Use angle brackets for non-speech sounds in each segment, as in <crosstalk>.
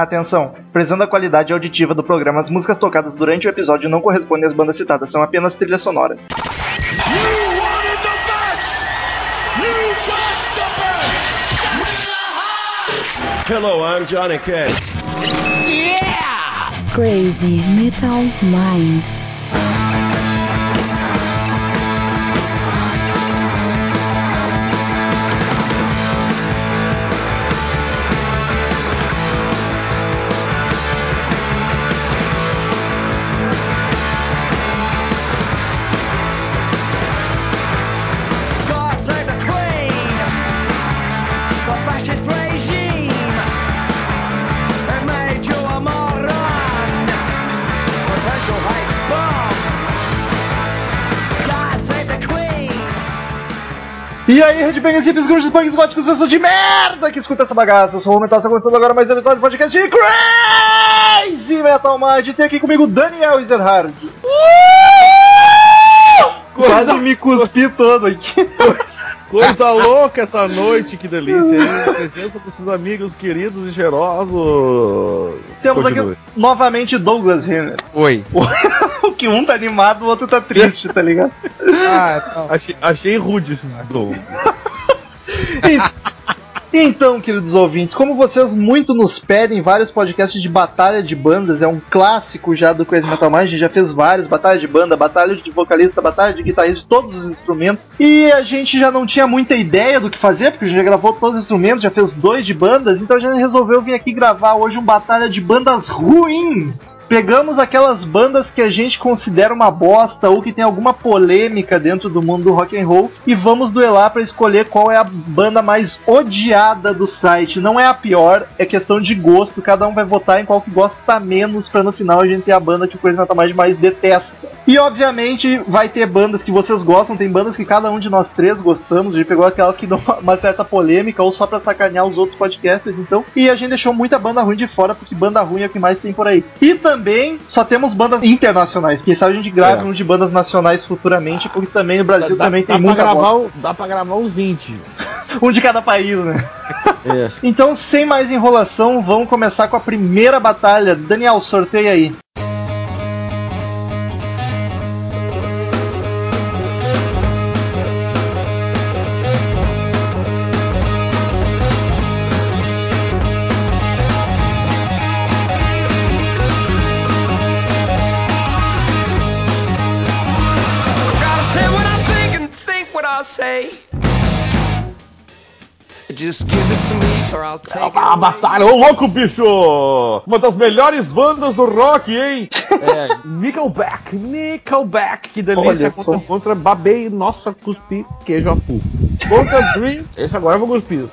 Atenção! Prezando a qualidade auditiva do programa, as músicas tocadas durante o episódio não correspondem às bandas citadas, são apenas trilhas sonoras. Hello, I'm Johnny Cash. Crazy Metal Mind. E aí, Redbangers, hippies, grunges, punks, góticos, pessoas de merda que escuta essa bagaça. Eu sou o Metal, está começando agora mais um episódio do podcast de Crazy Metal Mind. Tem aqui comigo Daniel Ezerhard. Quase me cuspi todo aqui. Coisa louca essa noite, que delícia, hein? A presença desses amigos queridos e cheirosos. Temos Continue. aqui novamente Douglas Renner. Oi. <laughs> O que um tá animado, o outro tá triste, tá ligado? <laughs> Ah, não. Achei, achei rude esse do. <laughs> Então, queridos ouvintes, como vocês muito nos pedem, vários podcasts de batalha de bandas, é um clássico já do Crazy Metal Mind, a gente já fez vários, batalha de banda, batalha de vocalista, batalha de guitarrista, todos os instrumentos, e a gente já não tinha muita ideia do que fazer, porque a gente já gravou todos os instrumentos, já fez dois de bandas, então a gente resolveu vir aqui gravar hoje um batalha de bandas ruins. Pegamos aquelas bandas que a gente considera uma bosta ou que tem alguma polêmica dentro do mundo do rock and roll e vamos duelar para escolher qual é a banda mais odiada do site. Não é a pior, é questão de gosto. Cada um vai votar em qual que gosta menos para no final a gente ter a banda que o Crazy Metal Mind mais detesta. E obviamente vai ter bandas que vocês gostam, tem bandas que cada um de nós três gostamos. A gente pegou aquelas que dão <laughs> uma- certa polêmica ou só pra sacanear os outros podcasters, então. E a gente deixou muita banda ruim de fora, porque banda ruim é o que mais tem por aí. E também só temos bandas internacionais. Quem sabe a gente grave É. um de bandas nacionais futuramente, porque também no Brasil Dá- também dá tem pra muita gravar, o- Dá pra gravar uns 20. <laughs> Um de cada país, né? É. Então, sem mais enrolação, vamos começar com a primeira batalha. Daniel, sorteia aí. It. A away. batalha, ô louco, bicho! Uma das melhores bandas do rock, hein? <laughs> É, Nickelback, Nickelback, que delícia Olha contra, contra Babei, nossa, cuspi, queijo a full. Contra Dream, esse agora eu vou cuspir.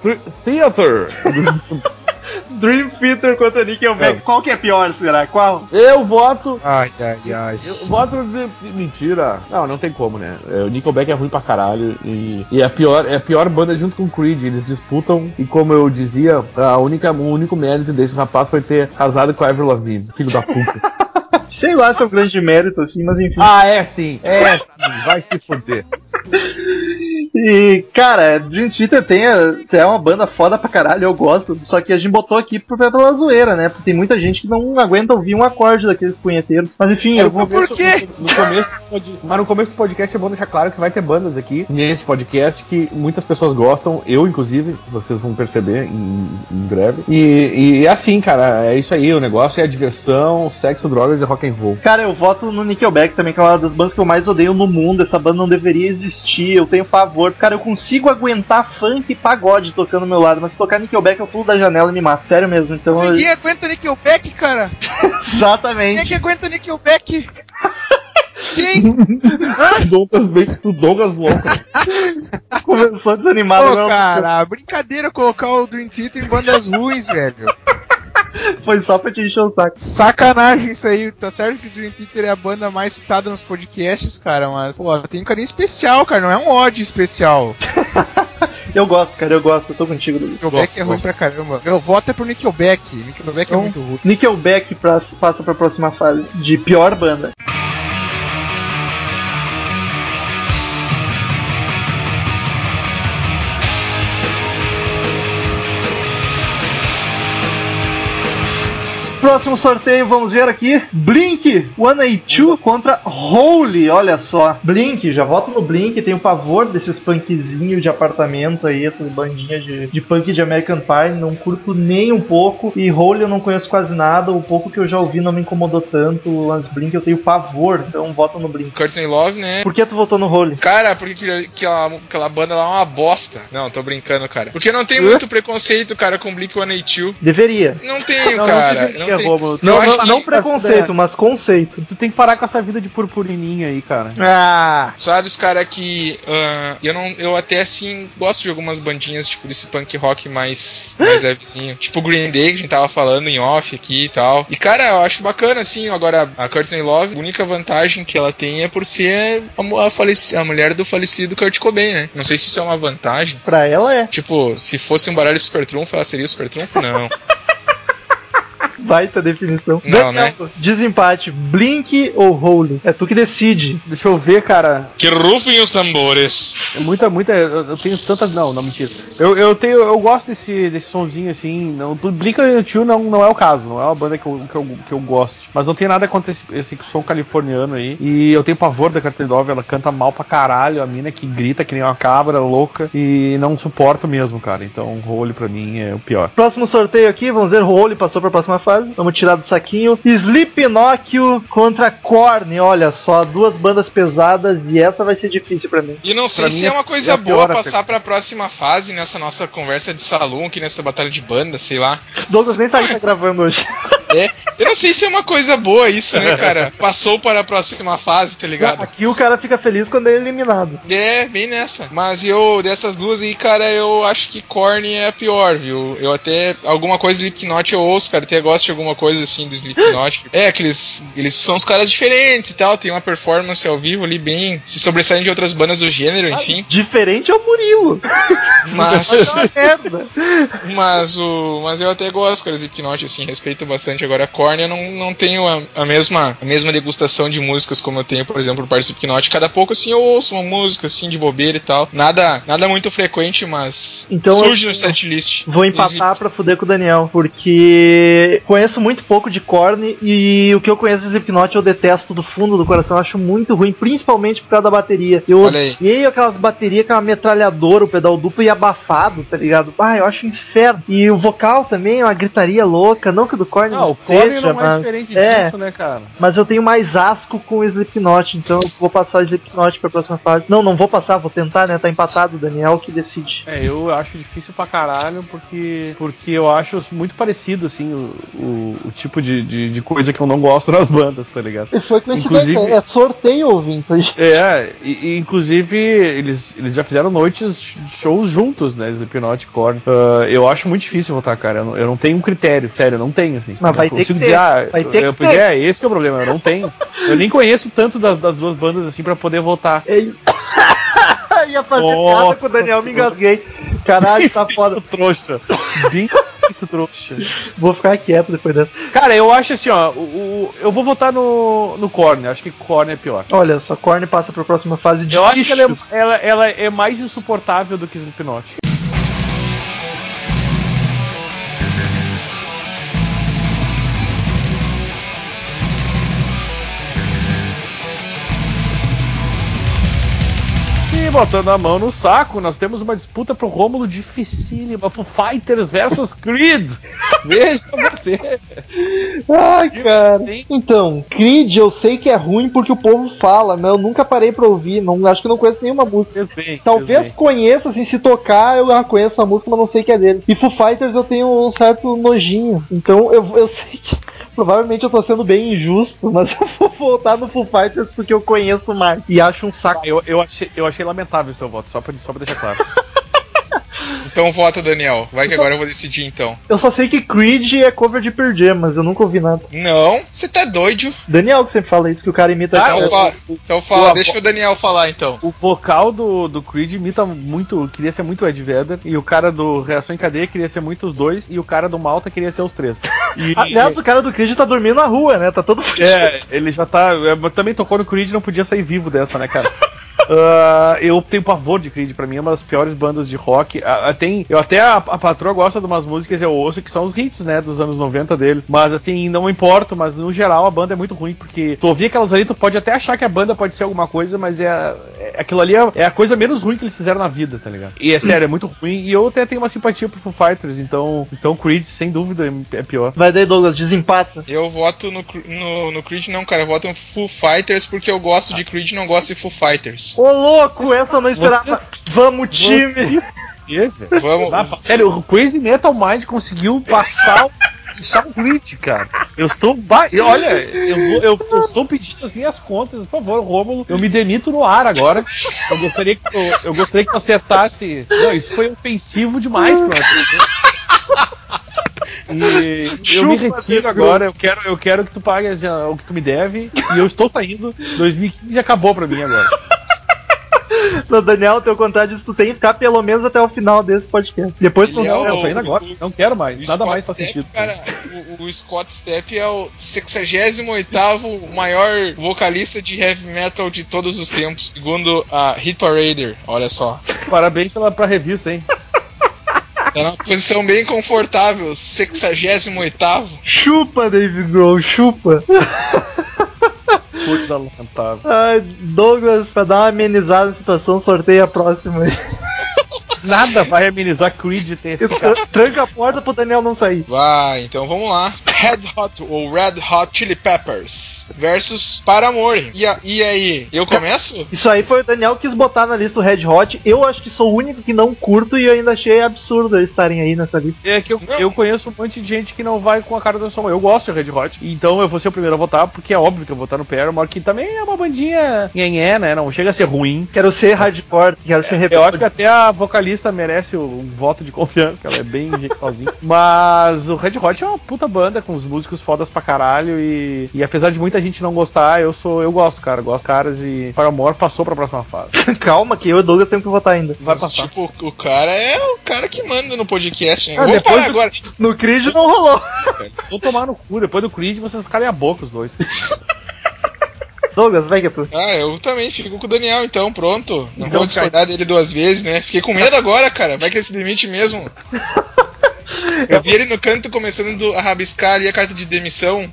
Theater. <laughs> Dream Theater contra Nickelback. É. Qual que é pior, será? Qual? Eu voto Ai, ai, ai. Eu voto de. Mentira. Não, não tem como, né? É, O Nickelback é ruim pra caralho. E, e é, a pior, é a pior banda junto com o Creed. Eles disputam. E como eu dizia, a única, o único mérito desse rapaz foi ter casado com a Avril Lavigne. Filho da puta. <laughs> Sei lá se é um grande mérito, assim, mas enfim. ah, é sim. É sim. Vai se fuder. <laughs> E, cara, Dream Theater tem, a- é uma banda foda pra caralho, eu gosto. Só que a gente botou aqui por- pela zoeira, né? Porque tem muita gente que não aguenta ouvir um acorde daqueles punheteiros. Mas enfim, eu vou. Por quê? No, no começo, pode- mas no começo do podcast é bom deixar claro que vai ter bandas aqui nesse podcast que muitas pessoas gostam, eu inclusive, vocês vão perceber em, em breve. E, é assim, cara, é isso aí, o negócio é diversão, sexo, drogas e rock and roll. Cara, eu voto no Nickelback também, que é uma das bandas que eu mais odeio no mundo. Essa banda não deveria existir, eu tenho pavor. Cara, eu consigo aguentar funk e pagode tocando ao meu lado, mas se tocar Nickelback eu pulo da janela e me mato. Sério mesmo, então. eu- Ninguém aguenta Nickelback, cara. Quem <laughs> é Exatamente. que aguenta Nickelback? Quem? O <laughs> Douglas, bem, o Douglas louco. <laughs> Começou desanimado. Pô, agora cara, brincadeira colocar o Dream Theater em bandas ruins, velho. <laughs> Foi só pra te encher o saco. Sacanagem isso aí, tá certo que o Dream Theater é a banda mais citada nos podcasts, cara, mas, pô, tem um carinho especial, cara, não é um ódio especial. <laughs> Eu gosto, cara, eu gosto, eu tô contigo. Nickelback Gosto, é ruim gosto. pra caramba. Eu voto é pro Nickelback, Nickelback Então- é muito ruim. Nickelback pra, passa pra próxima fase de pior banda. Próximo sorteio, vamos ver aqui. Blink 182 contra Holy, olha só. Blink, já voto no Blink, tenho pavor desses punkzinhos de apartamento aí, essas bandinhas de, de punk de American Pie, não curto nem um pouco. E Holy eu não conheço quase nada, o pouco que eu já ouvi não me incomodou tanto. As Blink eu tenho pavor, então voto no Blink. Courtney Love, né? Por que tu votou no Holy? Cara, porque aquela, aquela, banda lá é uma bosta. Não, tô brincando, cara. Porque não tem muito preconceito, cara, com Blink 182. Deveria. Não tenho, Não, não cara. deveria, Não, tem. Romulo. Não, não, que- não preconceito, mas conceito. Tu tem que parar com essa vida de purpurininha aí, cara. Ah, Sabe os cara que ah, eu não eu até assim gosto de algumas bandinhas tipo desse punk rock mais mais <laughs> levezinho, tipo Green Day que a gente tava falando em off aqui e tal. E cara, eu acho bacana assim, agora a Courtney Love, a única vantagem que ela tem é por ser a, faleci- a mulher do falecido Kurt Cobain, né? Não sei se isso é uma vantagem. pra ela é. Tipo, se fosse um baralho super trunfo, ela seria o super trunfo? Não. <laughs> Baita definição. Não, né? Desempate, Blink ou Holy? É tu que decide. Deixa eu ver, cara. que rufem os tambores. É muita, muita. Eu, eu tenho tanta. Não, não, mentira. Eu, eu tenho. Eu gosto desse, desse sonzinho assim. Não, Blink-182 não, não é o caso. Não é uma banda que eu, que eu, que eu gosto. Mas não tem nada contra esse, esse som californiano aí. E eu tenho pavor da Carter Dove. Ela canta mal pra caralho. A mina que grita que nem uma cabra louca. E não suporto mesmo, cara. Então, role pra mim é o pior. Próximo sorteio aqui, vamos ver, Holy passou pra próxima fase. Vamos tirar do saquinho. Slipknot contra Korn, olha só, duas bandas pesadas e essa vai ser difícil pra mim. E não sei Pra se é é- uma coisa é a boa passar até. pra próxima fase nessa nossa conversa de salão aqui nessa batalha de banda, sei lá. Douglas nem sabe que tá gravando hoje. <laughs> É, eu não sei se é uma coisa boa isso, né, cara? Passou para a próxima fase, tá ligado? Aqui o cara fica feliz quando é eliminado. É, bem nessa. Mas eu, dessas duas aí, cara, eu acho que Korn é a pior, viu? Eu até, alguma coisa do Slipknot eu ouço, cara, até gosto de alguma coisa assim do Slipknot. É, que eles, eles são os caras diferentes e tal, tem uma performance ao vivo ali bem, se sobressaem de outras bandas do gênero, enfim. Diferente é o Murilo. <laughs> Mas... É. Mas o. Mas eu até gosto, cara, do Slipknot, assim, respeito bastante. Agora, Korn eu não, não tenho a, a mesma, a mesma degustação de músicas como eu tenho, por exemplo, por parte do Slipknot. Cada pouco, assim, eu ouço uma música, assim, de bobeira e tal. Nada, nada muito frequente, mas Então, surge eu- no setlist. Vou empatar pra fuder com o Daniel, porque conheço muito pouco de Korn e o que eu conheço de Slipknot eu detesto do fundo do coração, eu acho muito ruim, principalmente por causa da bateria. Eu odeio aquelas baterias com a metralhadora, o pedal duplo e abafado, tá ligado? Ah, eu acho um inferno. E o vocal também é uma gritaria louca, não que o do Korn Ah, o seja, Korn não é mas- diferente é, disso, né, cara? mas eu tenho mais asco com o Slipknot, então eu vou passar o Slipknot pra próxima fase. Não, não vou passar, vou tentar, né? Tá empatado, o Daniel que decide. É, eu acho difícil pra caralho, porque, porque eu acho muito parecido, assim, o, o, tipo de, de, de coisa que eu não gosto nas bandas, tá ligado? E foi coincidência, Inclusive- é sorteio ouvinte. É, e, e, inclusive eles, eles já fizeram noites, shows juntos, né? Slipknot e Korn. Ah, eu acho muito difícil votar, cara. Eu não, eu não tenho um critério, sério, eu não tenho, assim. Mas Eu vai ter que consigo ter, dizer, ah, vai ter eu, que ter. é, esse que é o problema, eu não tenho. Eu nem conheço tanto das, das duas bandas, assim, pra poder votar. É isso. Ia fazer Nossa, piada com o Daniel, me engasguei. Caralho, tá foda. Trouxa. Bem muito <laughs> trouxa. Vou ficar quieto depois dessa. Cara, eu acho assim, ó, o, o- eu vou votar no, no Korn, acho que Korn é pior. Olha só, Korn passa pra próxima fase de Eu acho que ela é, ela, ela é mais insuportável do que Slipknot. E botando a mão no saco, nós temos uma disputa pro Rômulo dificílima, Foo Fighters versus Creed. <laughs> Veja você. Ai, cara. Então, Creed eu sei que é ruim porque o povo fala, mas eu nunca parei pra ouvir. Não, acho que não conheço nenhuma música. Fez bem, Talvez bem. conheça, assim, se tocar eu já conheço a música, mas não sei que é dele. E Foo Fighters eu tenho um certo nojinho. Então eu, eu <laughs> sei que provavelmente eu tô sendo bem injusto, <laughs> mas eu vou voltar no Foo Fighters porque eu conheço mais. E acho um saco. Eu, eu, achei, eu achei lamentável esse teu voto, só pra, só pra deixar claro. <laughs> Então vota, Daniel. Vai que agora eu vou decidir então. Eu só sei que Creed é cover de Pearl Jam, mas eu nunca ouvi nada. Não, você tá doido. Daniel que sempre fala isso, que o cara imita. Ah, Então, o- fala, então fala, o- deixa o Daniel falar então. O vocal do, do Creed imita muito, queria ser muito Ed Vedder, e o cara do Reação em Cadeia queria ser muito os dois, e o cara do Malta queria ser os três. <laughs> E, Aliás, o cara do Creed tá dormindo na rua, né? Tá todo fudido. é, ele já tá. é, também tocou no Creed e não podia sair vivo dessa, né, cara? <laughs> Ah, eu tenho pavor de Creed, pra mim é uma das piores bandas de rock. Ah, tem, eu até a, a patroa gosta de umas músicas eu ouço que são os hits, né, dos anos 90 deles. Mas assim, não importa, mas no geral a banda é muito ruim, porque tu ouvir aquelas ali, tu pode até achar que a banda pode ser alguma coisa, mas é, é aquilo ali é, é a coisa menos ruim que eles fizeram na vida, tá ligado? E é sério, é muito ruim. E eu até tenho uma simpatia pro Foo Fighters, então, então Creed, sem dúvida, é pior. Vai daí, Douglas, desempata. Eu voto no, no, no Creed, não, cara. Eu voto no Foo Fighters porque eu gosto de Creed e não gosto de Foo Fighters. Ô, louco, essa eu não esperava. Vamos, time! Velho? Vamos. Sério, o Crazy Metal Mind conseguiu passar o. Deixar o Creed, cara. Eu estou. Ba... Olha, eu, vou- eu, eu estou pedindo as minhas contas, por favor, Rômulo. Eu me demito no ar agora. Eu gostaria que eu, eu gostaria que tu acertasse. Não, isso foi ofensivo demais pra E eu me Chupa, retiro agora, eu quero, eu quero que tu pague o que tu me deve. E eu estou saindo. 2015 acabou pra mim agora. <laughs> Não, Daniel, teu contrato disso tu tem que ficar pelo menos até o final desse podcast. Depois tu é não. o- Eu saindo agora. Não quero mais. O Nada Scott mais faz sentido. Cara, o, o Scott Stepp é o 68 maior vocalista de heavy metal de todos os tempos, segundo a Hit Parader. Olha só. Parabéns pela, pra revista, hein? Tá numa posição bem confortável, 68 Chupa, David Grohl, chupa. <laughs> Coisa lamentável. Ai, Douglas, pra dar uma amenizada na situação, sorteia a próxima aí. <laughs> Nada vai amenizar Creed ter Eu- ficado. Tranca a porta pro Daniel não sair. Vai, então vamos lá. Red Hot ou Red Hot Chili Peppers versus Paramore. E, a- e aí, eu começo? Isso aí foi o Daniel que quis botar na lista o Red Hot. Eu acho que sou o único que não curto e eu ainda achei absurdo eles estarem aí nessa lista. É que eu, eu conheço um monte de gente que não vai com a cara da sua mãe. Eu gosto de Red Hot, então eu vou ser o primeiro a votar, porque é óbvio que eu vou votar no Paramore, que também é uma bandinha nhenhé, né? Não chega a ser ruim. Quero ser hardcore, quero ser Eu rebelde. acho que até a vocalista merece um voto de confiança, que ela é bem <laughs> jeitosinha. Mas o Red Hot é uma puta banda com os músicos fodas pra caralho e, e apesar de muita gente não gostar, eu sou eu gosto, cara. Gosto caras e Paramore passou pra próxima fase. <laughs> Calma, que eu e o Douglas temos que votar ainda. Vai Mas, passar. Tipo, o cara é o cara que manda no podcast, né? Ah, Vamos depois parar do- agora. No Creed não rolou. <laughs> Vou tomar no cu, depois do Creed vocês calem a boca os dois. <laughs> Douglas, vai que é tu. Ah, eu também fico com o Daniel, então, pronto. Não Então, vou discordar dele duas vezes, né? Fiquei com medo agora, cara. Vai que ele se demite mesmo. Eu vi ele no canto começando a rabiscar ali a carta de demissão.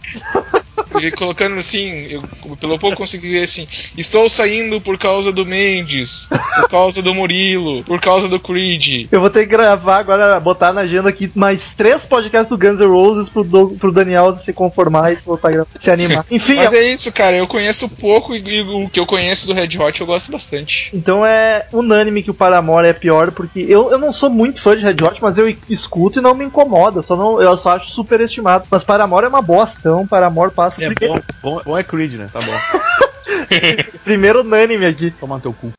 Ele colocando assim, eu, pelo pouco consegui ver assim: Estou saindo por causa do Mendes, por causa do Murilo, por causa do Creed. Eu vou ter que gravar agora, botar na agenda aqui mais três podcasts do Guns N' Roses pro, Doug- pro Daniel se conformar e voltar a se animar. <laughs> Enfim, Mas é isso, cara. Eu conheço pouco e, e o que eu conheço do Red Hot eu gosto bastante. Então é unânime que o Paramore é pior, porque eu, eu não sou muito fã de Red Hot, mas eu É escuto e não me incomoda, só não, eu só acho superestimado. Mas Paramore é uma bosta, então Paramore passa É primeiro, bom, bom, bom é Creed, né? Tá bom. <laughs> primeiro unânime aqui. Tomar no teu cu.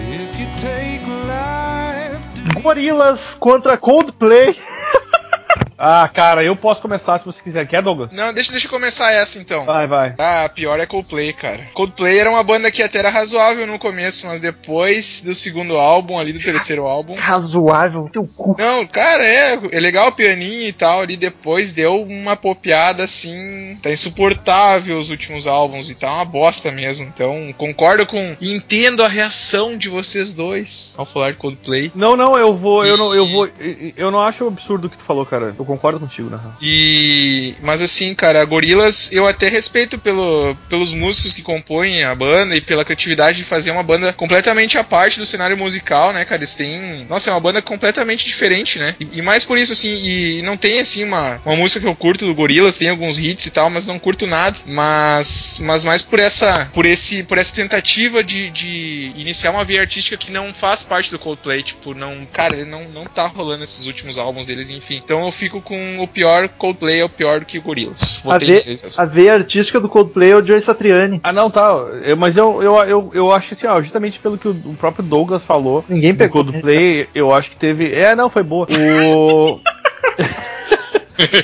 If you take life to Gorilas contra Coldplay. <laughs> Ah, cara, eu posso começar se você quiser. Quer, Douglas? Não, deixa, deixa eu começar essa então. Vai, vai. Ah, a pior é Coldplay, cara. Coldplay era uma banda que até era razoável no começo, mas depois do segundo álbum, ali do terceiro <laughs> álbum. Razoável, teu cu. Não, cara, é, é legal o pianinho e tal, ali depois deu uma popeada assim. Tá insuportável os últimos álbuns e tá uma bosta mesmo. Então, concordo com. e Entendo a reação de vocês dois ao falar de Coldplay. Não, não, eu vou, eu não, eu vou, eu não acho absurdo o que tu falou, cara. Eu concordo contigo, na real. E. Mas assim, cara, Gorilas eu até respeito pelo, pelos músicos que compõem a banda e pela criatividade de fazer uma banda completamente à parte do cenário musical, né, cara? Eles têm. Nossa, é uma banda completamente diferente, né? E, e mais por isso, assim, e não tem assim uma, uma música que eu curto do Gorilas, tem alguns hits e tal, mas não curto nada. Mas. Mas mais por essa. Por esse. Por essa tentativa de, de iniciar uma via artística que não faz parte do Coldplay. Tipo, não. Cara, não, não tá rolando esses últimos álbuns deles, enfim. Então eu fico com o pior Coldplay é o pior do que o Gorillaz. A, Votei ve- neles. a veia artística do Coldplay é o Joey Satriani. Ah, não, tá. eu- mas eu, eu, eu, eu acho assim, ó, justamente pelo que o, o próprio Douglas falou. Ninguém do pegou. Coldplay, eu acho que teve. É, não, foi boa. <laughs> O.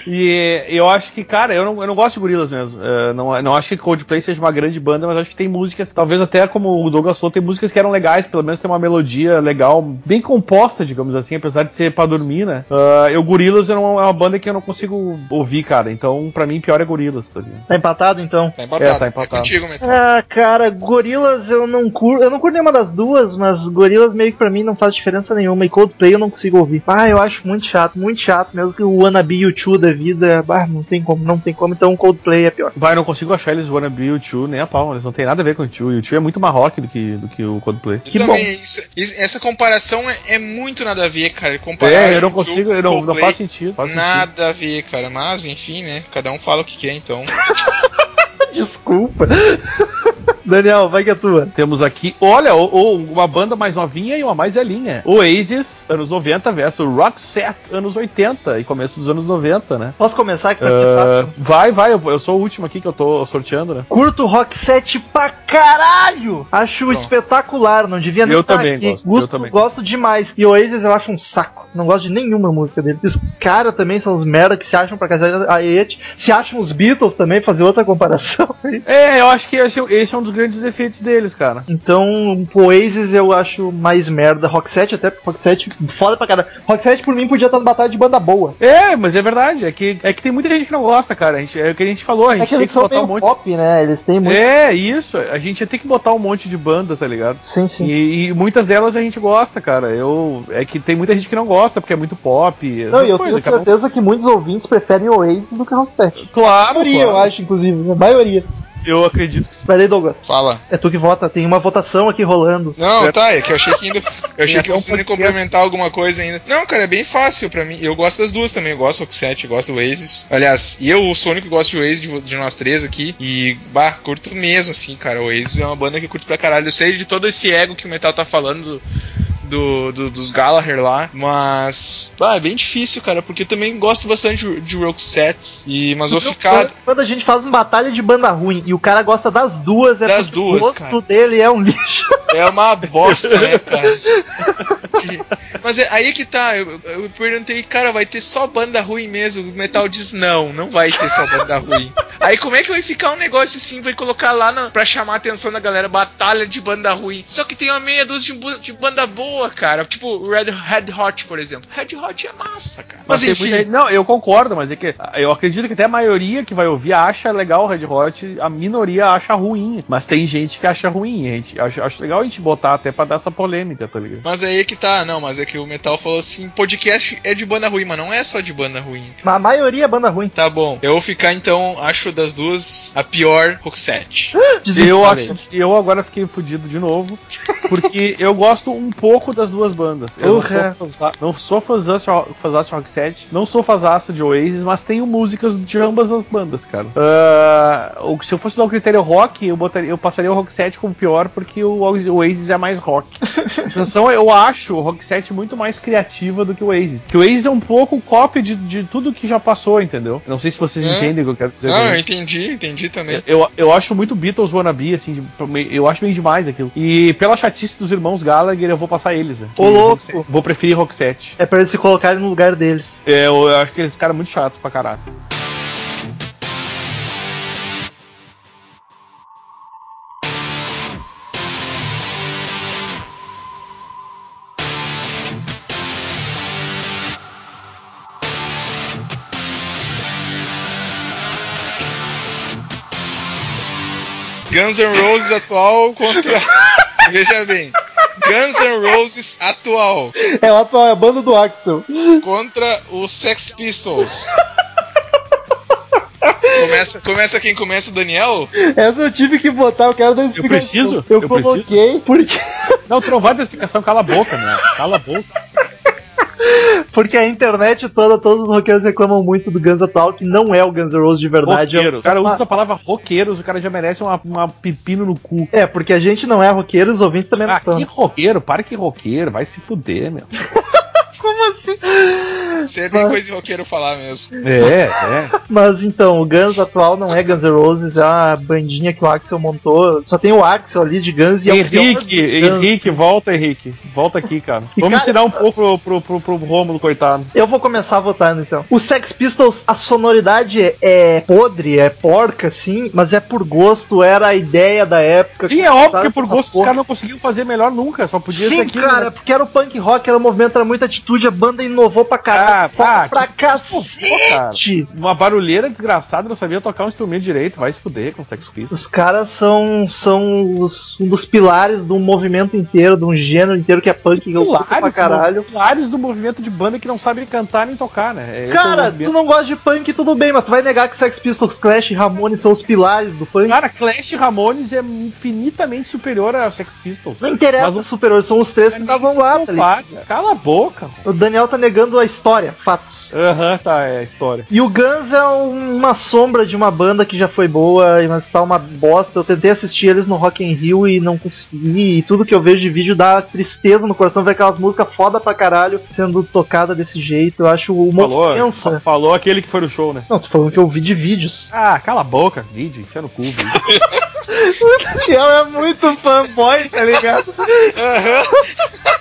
e eu acho que, cara, eu não, eu não gosto de gorilas mesmo. É, não, não acho que Coldplay seja uma grande banda, mas acho que tem músicas, talvez até como o Douglas falou, tem músicas que eram legais, pelo menos tem uma melodia legal, bem composta, digamos assim, apesar de ser pra dormir, né? Uh, eu, Gorilas é uma, é uma banda que eu não consigo ouvir, cara. Então, pra mim, pior é Gorilas, tá ligado? Tá empatado então? Tá empatado. É, tá empatado. contigo, Metal. Ah, cara, Gorilas eu não curto. Eu não curto nenhuma das duas, mas Gorilas meio que pra mim não faz diferença nenhuma. E Coldplay eu não consigo ouvir. Ah, eu acho muito chato, muito chato mesmo. que O Wannabe U2 da vida, bah, não tem como, não tem como. Então Coldplay é pior. Vai, eu não consigo achar eles Wanna Be o Tio nem a pau, eles não tem nada a ver com o Tio. E o Tio é muito mais rock do que, do que o Coldplay. Eu que também, isso- isso- essa comparação é, é muito nada a ver, cara. Comparar É, eu não U2 consigo, eu não, não faz sentido. Faz sentido. Nada a ver, cara. Mas, enfim, né? Cada um fala o que quer, então. <laughs> Desculpa. Daniel, vai que é tua. Temos aqui, olha, o- o- uma banda mais novinha e uma mais velhinha. Oasis, anos 90, versus Roxette, anos 80 e começo dos anos 90, né? Posso começar vai ser Ah, fácil? vai, vai, eu, eu sou o último aqui que eu tô sorteando, né? Curto Rock 7 pra caralho! Acho espetacular, não devia nem Eu estar também aqui. gosto, eu Gosto, também. gosto demais. E Oasis eu acho um saco. Não gosto de nenhuma música dele. Os caras também são os merda que se acham pra cacete. Aí se acham os Beatles também, fazer outra comparação. É, eu acho que esse, esse é um dos grandes defeitos deles, cara. Então, Oasis eu acho mais merda. Rock 7 até, porque Rock 7 foda pra caralho. Rock 7 por mim podia estar no batalha de banda boa. É, mas é verdade, é que, é que tem muita gente que não gosta, cara. A gente, é o que a gente falou, a gente É que tinha eles que botar um monte. pop, né? Eles têm muito. É, isso, a gente ia ter que botar um monte de banda, tá ligado? Sim, sim. E, e muitas delas a gente gosta, cara. Eu é que tem muita gente que não gosta porque é muito pop. Não, e eu coisas, tenho um- certeza que muitos ouvintes preferem Oasis do que Rock 7. A Claro, maioria, claro. eu acho, inclusive. A maioria. Eu acredito que Vai daí, Douglas. Fala. É tu que vota, tem uma votação aqui rolando. Não, tá, é que eu achei que ainda. Eu achei que podcast. complementar alguma coisa ainda. Não, cara, é bem fácil pra mim. Eu gosto das duas também. Eu gosto do eu gosto do Oasis. Aliás, e eu sou o único que gosto de Oasis de, de nós três aqui. E, bah, curto mesmo, assim, cara. O Oasis é uma banda que eu curto pra caralho. Eu sei de todo esse ego que o Metal tá falando. Do, do- dos Gallagher lá, mas bah, é bem difícil, cara, porque eu também gosto bastante de, de Roxette, e mas vou ficar Quando, quando a gente faz uma batalha de banda ruim e o cara gosta das duas, é Das duas, o gosto cara. dele é um lixo. <laughs> É uma bosta, né, <laughs> cara? Mas é aí que tá, eu, eu perguntei, cara, vai ter só banda ruim mesmo? O Metal diz, não, não vai ter só banda ruim. Aí como é que vai ficar um negócio assim, vai colocar lá na, pra chamar a atenção da galera, batalha de banda ruim? Só que tem uma meia dúzia de, de banda boa, cara. Tipo, Red, Red Hot, por exemplo. Red Hot é massa, cara. Mas, tem enfim, muita gente- Não, eu concordo, mas é que eu acredito que até a maioria que vai ouvir acha legal o Red Hot, a minoria acha ruim. Mas tem gente que acha ruim. A gente, acho, acho legal a gente botar até pra dar essa polêmica, tá ligado? mas aí que tá, não, mas é que o Metal falou assim, podcast é de banda ruim, mas não é só de banda ruim. Mas a maioria é banda ruim. Tá bom. Eu vou ficar então, acho das duas a pior Roxette. <gasps> Eu, acho, eu agora fiquei fudido de novo, porque eu gosto um pouco das duas bandas. Eu não sou, fãzá- não sou fãzaço de Rock 7, não sou fãzaço de Oasis, mas tenho músicas de ambas as bandas, cara. Ah, o- se eu fosse usar o critério rock, eu, botaria, eu passaria o Rock 7 como pior, porque o Oasis é mais rock. <laughs> Então eu acho o Rock 7 muito mais criativa do que o Oasis. Que o Oasis é um pouco cópia de, de tudo que já passou, entendeu? Não sei se vocês É. entendem o que eu quero dizer. Não, isso. eu entendi, entendi também. Eu, eu acho muito Beatles wannabe, assim, de- eu acho bem demais aquilo. E pela chatice dos irmãos Gallagher, eu vou passar eles. Né? Ô, louco. Rock- Vou preferir Rock 7. É pra eles se colocarem no lugar deles. É, eu, eu acho que eles caras muito chato pra caralho. Guns N' Roses atual contra. <laughs> Veja bem. Guns N' Roses atual É o atual, é a banda do Axel. contra os Sex Pistols. Começa, começa quem começa, o Daniel? Essa eu tive que botar, eu quero dar explicação. preciso? Eu, Eu coloquei porque, Não, tu não vai dar explicação, cala a boca, meu. Cala a boca. Porque a internet toda, todos os roqueiros reclamam muito do Guns atual, que não é o Guns N' Roses de verdade. Roqueiro. O É, cara uma- usa a palavra roqueiros, o cara já merece uma, uma pepino no cu. é, porque a gente não é roqueiro, os ouvintes também não Ah, são. que roqueiro, para que roqueiro, vai se fuder, meu. <laughs> Como assim? Você tem coisa de roqueiro falar mesmo. É, é. Mas então, o Guns atual não é Guns N' Roses, é uma bandinha que o Axel montou. Só tem o Axel ali de Guns e é o Henrique. Henrique, volta, Henrique. Volta aqui, cara. E, Vamos cara- ensinar um pouco pro, pro, pro, pro Rômulo, coitado. Eu vou começar votando então. O Sex Pistols, a sonoridade é- é podre, é porca, sim, mas é por gosto, era a ideia da época. Sim, é óbvio que por gosto os porra. caras não conseguiam fazer melhor nunca. Só podia ser Sim, aquilo. cara, né? porque era o punk rock, era o movimento, era muita atitude, a banda inovou pra caralho, Ah, foda pá, pra que- cacete. Uma barulheira desgraçada, não sabia tocar um instrumento direito. Vai se fuder com Sex Pistols. Os caras são, são os- um dos pilares de um movimento inteiro, de um gênero inteiro que é punk, que eu curto pra caralho. pilares do movimento de banda que não sabe cantar nem tocar, né? Esse é o Cara, movimento. tu não gosta de punk, tudo bem, mas tu vai negar que Sex Pistols, Clash e Ramones são os pilares do punk? Cara, Clash e Ramones é infinitamente superior a Sex Pistols. Não interessa Mas o- superior, são os três que estavam lá, tá ligado? Cala a boca. O Daniel tá negando a história, fatos. Aham, tá, é a história. E o Guns é um- uma sombra de uma banda que já foi boa, mas tá uma bosta. Eu tentei assistir eles no Rock in Rio e não consegui. E tudo que eu vejo de vídeo dá tristeza no coração ver aquelas músicas foda pra caralho sendo tocada desse jeito. Eu acho uma Falou, ofensa. falou aquele que foi no show, né? Não, tô falando que eu vi de vídeos. <laughs> Ah, cala a boca, vídeo, enfia no cu, vídeo. <laughs> O Daniel é muito fanboy, tá ligado? <laughs>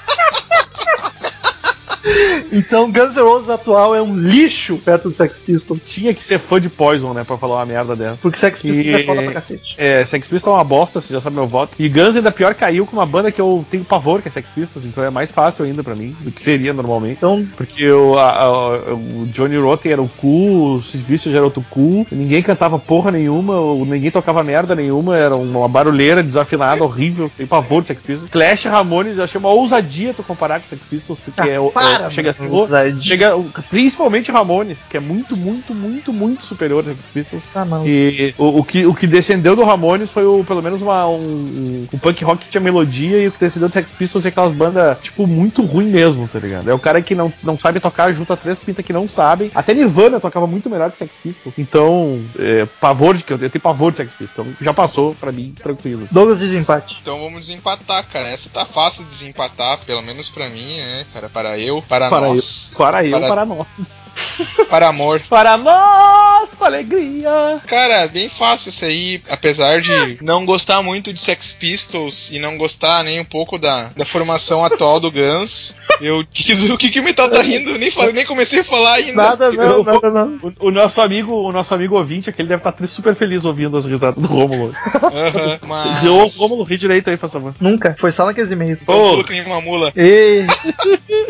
Então, Guns N' Roses atual é um lixo perto do Sex Pistols. Tinha que ser fã de Poison, né, pra falar uma merda dessa. Porque Sex Pistols E- é foda pra cacete. É, Sex Pistols é uma bosta, você já sabe meu voto. E Guns ainda pior caiu com uma banda que eu tenho pavor, que é Sex Pistols, então é mais fácil ainda pra mim do que seria normalmente. Então, Porque o, a- a- o Johnny Rotten era o cu, o Sid Vicious era outro cu, ninguém cantava porra nenhuma, ninguém tocava merda nenhuma, era uma barulheira desafinada, horrível, tem pavor de Sex Pistols. Clash e Ramones, eu achei uma ousadia tu comparar com Sex Pistols, porque Ah, é, o- para, chega a mano, chega principalmente Ramones, que é muito, muito, muito, muito superior a Sex Pistols. ah não. E o, o que, o que descendeu do Ramones foi o, pelo menos uma, um, um, punk rock que tinha melodia e o que descendeu do Sex Pistols é aquelas bandas, tipo, muito ruim mesmo, tá ligado? É o cara que não, não sabe tocar, junta três pintas que não sabem. Até Nirvana tocava muito melhor que Sex Pistols. Então, é, pavor de que eu, eu tenho pavor de Sex Pistols. Então, já passou pra mim, tranquilo. Douglas desempate. Então vamos desempatar, cara. Essa tá fácil de desempatar, pelo menos pra mim, né, cara? Para eu, para, Para nós. eu, para eu, Para- para nós. Para amor. Para nossa alegria. Cara, bem fácil isso aí, apesar de não gostar muito de Sex Pistols e não gostar nem um pouco da, da formação atual do Guns. <laughs> Eu, o que que o Metal tá rindo? Nem, falei, nem comecei a falar ainda. Nada não, nada não. O, o nosso amigo, o nosso amigo ouvinte, aquele deve estar super feliz ouvindo as risadas do Rômulo. Aham, <laughs> mas... Rômulo, ri direito aí, por favor. Nunca. Foi só naqueles e-mails. Que nem uma mula. Ei!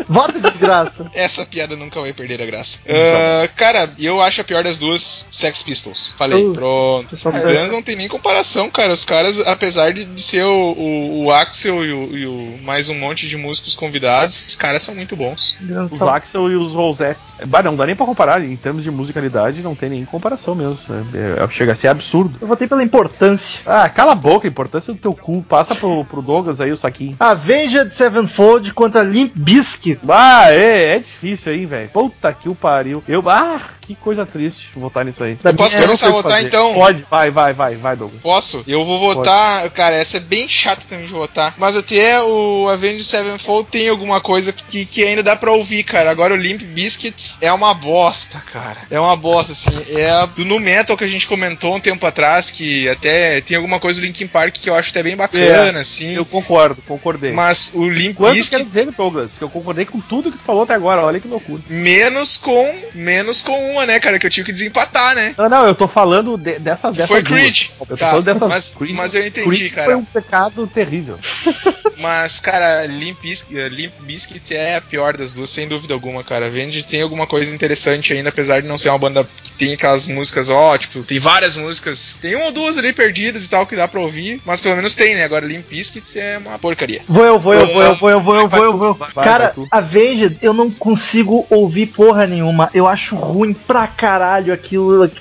Voto desgraça. <laughs> Essa piada nunca vai perder a graça. Ah, cara, eu acho a pior das duas Sex Pistols. Falei, Uh, pronto. tá- Guns não tem nem comparação, cara. Os caras, apesar de, de ser o, o, o Axel e o, e o mais um monte de músicos convidados, os caras são muito bons. Os Axel e os Rosettes. Bah, não dá nem pra comparar. Em termos de musicalidade, não tem nem comparação mesmo. É, é- chega a ser absurdo. Eu votei pela importância. Ah, cala a boca, a importância do teu cu. Passa pro, pro Douglas aí o saquinho. Avenged Sevenfold contra Limp Bizkit. Ah, é, é difícil aí, velho. Puta que o pariu. Eu, ah, que coisa triste votar nisso aí. Eu posso começar a votar então? Pode, vai, vai, vai, vai, Douglas. Posso? Eu vou votar. Cara, essa é bem chata também de votar. Mas até o Avenged Sevenfold tem alguma coisa que, que ainda dá pra ouvir, cara. Agora o Limp Bizkit é uma bosta, cara. É uma bosta, assim. É do Nu Metal que a gente comentou um tempo atrás, que até tem alguma coisa do Linkin Park que eu acho até bem bacana, assim. Eu concordo, concordei. Mas o Limp Quanto Bizkit quer dizer, Douglas? Que eu concordei com tudo que tu falou até agora. Olha que loucura. menos com menos com uma, né, cara, que eu tive que desempatar, né? Não, não, eu tô falando de, dessas, dessas Foi duas. Creed. Eu tô Tá, falando dessas mas- Creed. mas eu entendi, Creed cara. Foi um pecado terrível. <laughs> Mas, cara, Limp Bizkit, Limp Bizkit é a pior das duas, sem dúvida alguma, cara. Vende tem alguma coisa interessante ainda, apesar de não ser uma banda que tem aquelas músicas, ó, tipo, tem várias músicas. Tem uma ou duas ali perdidas e tal que dá pra ouvir, mas pelo menos tem, né? Agora Limp Bizkit é uma porcaria. Vou eu, vou eu, vou eu, vou eu, vou eu, vou eu, vou eu. Vai, vai, Cara, vai tu. Avenged, eu não consigo ouvir porra nenhuma. Eu acho ruim pra caralho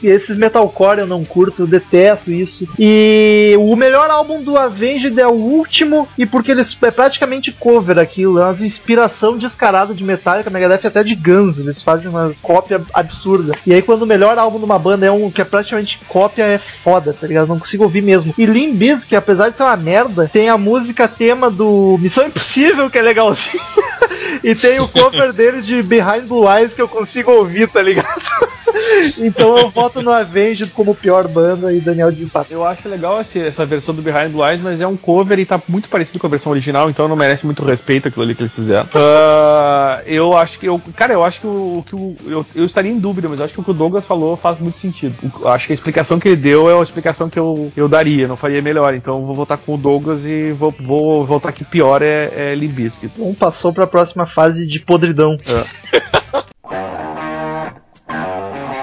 Esses metalcore eu não curto, eu detesto isso. E o melhor álbum do Avenged é o último, e porque eles é praticamente cover aquilo. É uma inspiração descarada de Metallica, Megadeth até de Guns. Eles fazem umas cópias absurdas. E aí, quando o melhor álbum de uma banda é um que é praticamente cópia, é foda, tá ligado? Não consigo ouvir mesmo. E Limp Bizkit, apesar de ser uma merda, tem a música tema do Missão Impossível, que é legalzinho. <laughs> E tem o cover deles de Behind Blue Eyes que eu consigo ouvir, tá ligado? <laughs> <laughs> Então eu voto no Avenged como pior banda e Daniel desempata. Eu acho legal esse- essa versão do Behind Blue Eyes, mas é um cover e tá muito parecido com a versão original, então não merece muito respeito aquilo ali que eles fizeram. Ah, eu acho que eu. Cara, eu acho que o que o. Eu, eu estaria em dúvida, mas eu acho que o que o Douglas falou faz muito sentido. O- acho que a explicação que ele deu é a explicação que eu, eu daria, não faria melhor. Então eu vou votar com o Douglas e vou, vou votar que pior é, é Limp Bizkit. Um passou pra próxima fase de podridão. <laughs>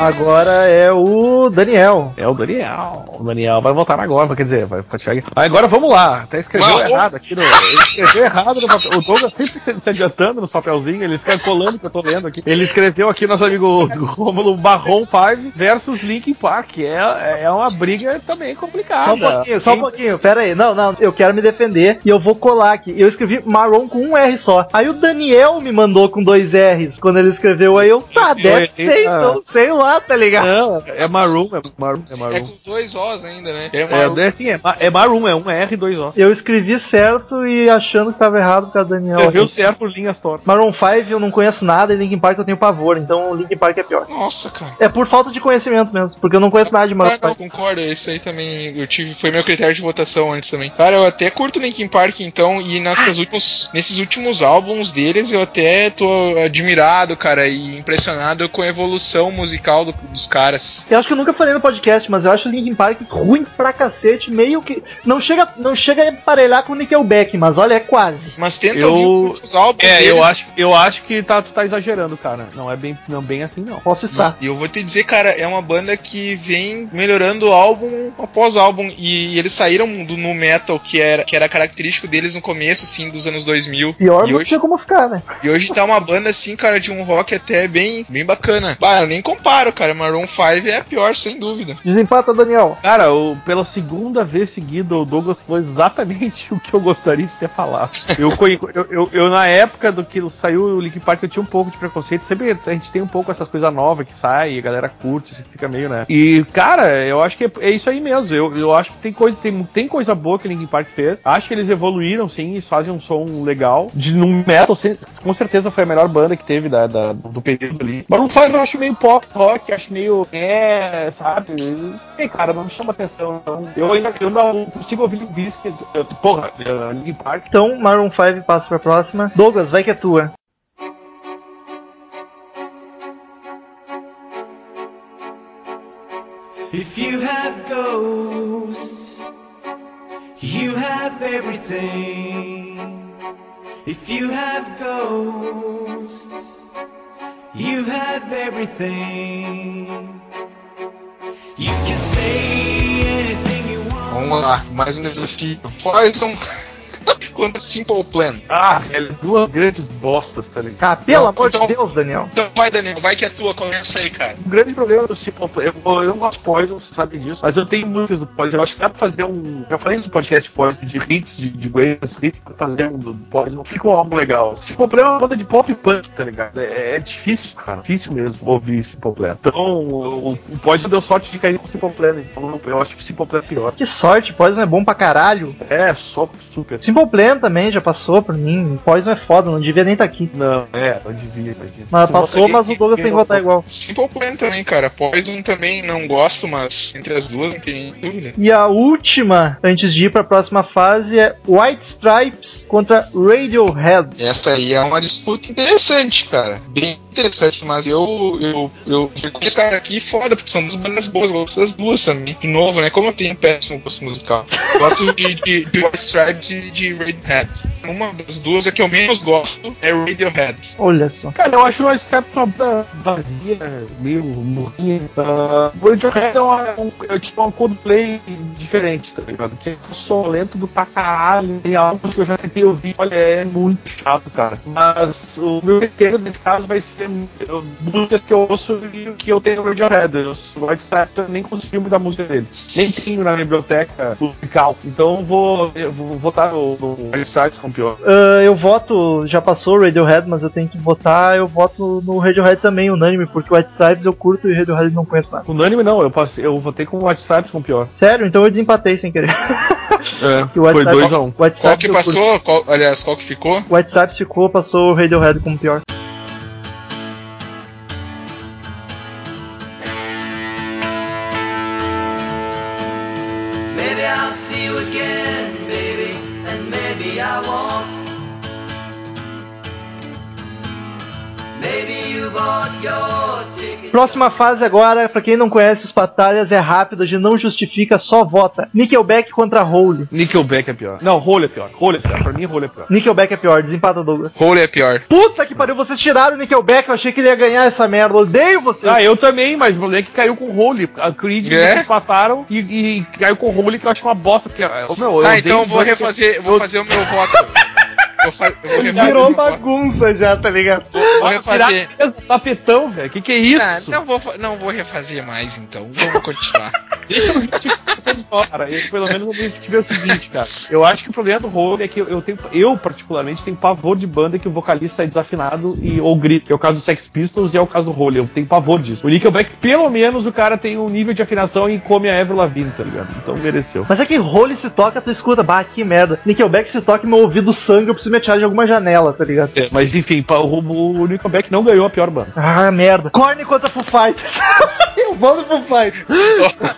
Agora é o Daniel. É o Daniel. O Daniel vai voltar agora, quer dizer, vai continuar aqui. Agora vamos lá. Até escreveu Mas- errado aqui no. Ele escreveu errado no papel. O Douglas sempre se adiantando nos papelzinhos, ele fica colando que eu tô lendo aqui. Ele escreveu aqui nosso amigo Rômulo Barron 5 versus Linkin Park. É, é uma briga também complicada. Só um pouquinho, só um pouquinho, pera aí. Não, não, eu quero me defender e eu vou colar aqui. Eu escrevi Marrom com um R só. Aí o Daniel me mandou com dois R's quando ele escreveu. Aí eu, tá, deve ser, então, sei lá, tá ligado? Não, é Maroon, é Maroon, é É Maroon. com dois Os ainda, né? É, É, uma... é, sim, é, é Maroon, é um R e dois O. Eu escrevi certo e achando que tava errado por causa do Daniel. Escreveu certo por linhas tortas. Maroon 5 eu não conheço nada e Linkin Park eu tenho pavor, então Linkin Park é pior. Nossa, cara. É por falta de conhecimento mesmo, porque eu não conheço nada de Maroon Ah, não, 5. concordo, isso aí também eu tive, foi meu critério de votação antes também. Cara, eu até curto Linkin Park então, e nessas últimos, nesses últimos álbuns deles eu até tô admirado, cara, e impressionado com a evolução musical do- dos caras. Eu acho que eu nunca falei no podcast, mas eu acho o Linkin Park ruim pra cacete, meio que. Não chega, não chega a emparelhar com o Nickelback, mas olha, é quase. Mas tenta Eu- ouvir os álbuns É, eu deles. acho, eu acho que tá, tu tá exagerando, cara. Não é bem, não bem assim, não. Posso estar. E eu vou te dizer, cara, é uma banda que vem melhorando álbum após álbum. E, eles saíram do nu metal, que era, que era característico deles no começo, assim, dos anos 2000. Pior e não hoje, tinha como ficar, né? e hoje tá uma banda, assim, cara, de um rock até bem, bem bacana. Bah, eu nem comparo, cara. Maroon 5 é a pior, sem dúvida. Desempata, Daniel. Cara, o- pela segunda vez seguida, o Douglas falou exatamente <laughs> o que eu gostaria de ter falado. Eu, <laughs> eu, eu- eu, na época do que saiu o Link Park, eu tinha um pouco de preconceito. Sempre a gente tem um pouco essas coisas novas que sai, a galera curte, assim, fica meio, né? E, cara, eu acho que é, é isso aí mesmo. Eu, eu acho que tem coisa, tem, tem coisa boa que o Linkin Park fez. Acho que eles evoluíram, sim, eles fazem um som legal. De no metal, sem- com certeza foi a melhor banda que teve da, da- do período ali. Mas não faz, eu acho meio pop rock, acho meio. É, sabe? Não sei, cara, não me chama atenção. Não. Eu ainda eu não consigo ouvir Bizkit. eh, Porra, Linkin Park. Então, Maroon 5 passa pra próxima. Douglas, vai que é tua. If you have ghosts, you have everything. If you have ghosts, you have everything. You can say anything you want. Vamos lá, mais um desafio. Poison contra Simple Plan. Ah, velho, duas grandes bostas, tá ligado? Ah, pelo Não, amor então- de Deus, Daniel. Então vai, Daniel, vai que é tua, começa aí, cara. O grande problema do Simple Plan, eu, eu não gosto de Poison, você sabe disso, mas eu tenho músicas do Poison. Eu acho que dá pra fazer um. Já falei no podcast Poison de hits, de, de greatest hits, pra fazer um do Poison. Fica um álbum legal. Simple Plan é uma banda de pop punk, tá ligado? É, é difícil, cara. Difícil mesmo ouvir Simple Plan. Então, o, o Poison deu sorte de cair com o Simple Plan. Então, eu acho que o Simple Plan é pior. Que sorte, Poison é bom pra caralho. É, só super. Simple Plan também já passou por mim. Poison é foda, não devia nem estar aqui. Não, é, não devia, imagina. Mas passou, mas o Douglas tem que votar igual. Simple Plan também, cara. Poison também não gosto, mas entre as duas não tem dúvida. E a última, antes de ir pra próxima fase, é White Stripes contra Radiohead. Essa aí é uma disputa interessante, cara. Bem interessante, mas eu, eu, eu reconheço cara aqui foda, porque são duas bandas boas, eu gosto das duas também. De novo, né? Como eu tenho péssimo gosto musical. Gosto de, de, de White Stripes e de Radiohead. Uma das duas é que eu menos gosto é Radiohead. Olha só. Cara, eu acho o White Stripes uma banda vazia, meio morrinha. Uh, o Radiohead é, uma, um, é tipo um Coldplay diferente, tá ligado? Que é som lento do pra caralho. Tem álbuns que eu já tentei ouvir, olha, é muito chato, cara. Mas o meu critério nesse caso vai ser músicas que eu ouço e o que eu tenho no Radiohead. Eu, o White Stripes eu nem consegui muita música deles. Nem tenho na biblioteca musical. Então eu vou, eu vou votar no, no White Stripes como pior. Ah, eu voto, já passou o Radiohead, mas eu tenho que votar, eu voto no Radiohead também, unânime, porque o White Stripes eu curto e o Radiohead não conheço nada. Unânime não, eu, passei, eu votei com o White Stripes com o pior. Sério? Então eu desempatei sem querer. <laughs> É, Que o foi Stripes- 2x1. White Qual que passou? Qual- aliás, qual que ficou? White Stripes ficou, passou o Radiohead como pior. Próxima fase agora, pra quem não conhece os batalhas, é rápido, a gente não justifica, só vota. Nickelback contra Hole. Nickelback é pior. Não, Hole é pior. Hole é pior. Pra mim, Hole é pior. Nickelback é pior, desempata Douglas. Hole é pior. Puta que pariu, vocês tiraram o Nickelback, eu achei que ele ia ganhar essa merda, odeio vocês. Ah, eu também, mas o problema é que caiu com Hole. A Creed É? vocês passaram e, e caiu com Hole que eu acho uma bosta. Porque, ô, meu, eu Ah, odeio então eu vou refazer, eu vou fazer o meu voto. <laughs> Vou, fa- eu vou Virou bagunça já, tá ligado? Vou Ah, refazer. Tapetão, velho. Que que é Ah, isso? não, vou, não vou refazer mais, então. Vamos continuar. <laughs> Deixa eu justificar cara. Eu, pelo menos eu justificar o seguinte, cara. Eu acho que o problema do Hole é que eu, tenho, eu particularmente tenho pavor de banda que o vocalista é desafinado e ou grita, que é o caso do Sex Pistols e é o caso do Hole. Eu tenho pavor disso. O Nickelback, pelo menos, o cara tem um nível de afinação e come a Avril Lavigne, tá ligado? Então mereceu. Mas é que Hole se toca, tu escuta, bah, que merda. Nickelback se toca e meu ouvido sangue, eu preciso me atirar de alguma janela, tá ligado? É, mas enfim, o, o Nickelback não ganhou a pior banda. Ah, merda. Korn contra Foo Fighters. <laughs> eu no Foo Fighters.